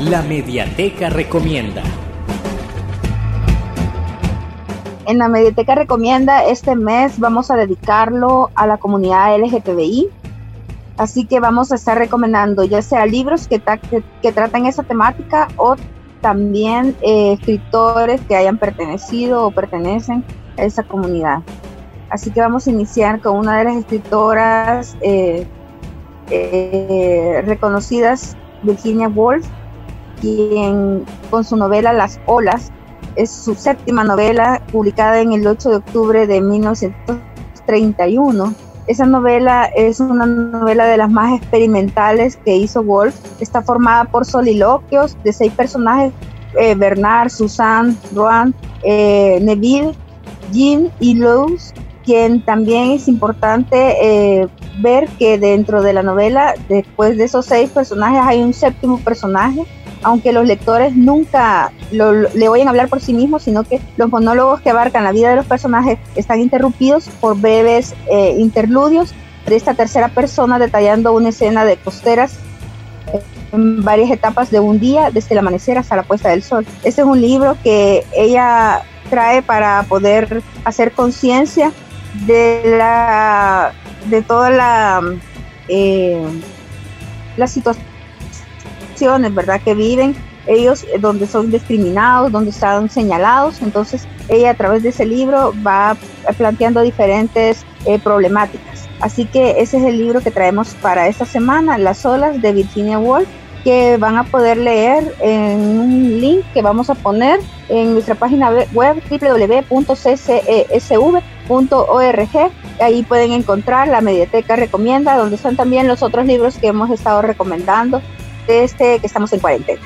La Mediateca Recomienda. En la Mediateca Recomienda este mes vamos a dedicarlo a la comunidad LGTBI. Así que vamos a estar recomendando ya sea libros que, que, tratan esa temática o también eh, escritores que hayan pertenecido o pertenecen a esa comunidad. Así que vamos a iniciar con una de las escritoras eh, eh, reconocidas, Virginia Woolf, quien con su novela Las Olas, es su séptima novela publicada en el 8 de octubre de 1931. Esa novela es una novela de las más experimentales que hizo Woolf. Está formada por soliloquios de seis personajes, eh, Bernard, Susan, Roan, Neville, Jean y Luz, quien también es importante eh, ver que dentro de la novela, después de esos seis personajes, hay un séptimo personaje, aunque los lectores nunca le oyen hablar por sí mismos, sino que los monólogos que abarcan la vida de los personajes están interrumpidos por breves eh, interludios de esta tercera persona detallando una escena de costeras en varias etapas de un día, desde el amanecer hasta la puesta del sol. Este es un libro que ella trae para poder hacer conciencia de la de toda la eh, las situaciones verdad que viven ellos eh, donde son discriminados donde están señalados. Entonces ella a través de ese libro va planteando diferentes eh, problemáticas. Así que ese es el libro que traemos para esta semana las olas de Virginia Woolf que van a poder leer en un link que vamos a poner en nuestra página web www.ccsv.org. Ahí pueden encontrar la Mediateca Recomienda, donde están también los otros libros que hemos estado recomendando desde que estamos en cuarentena.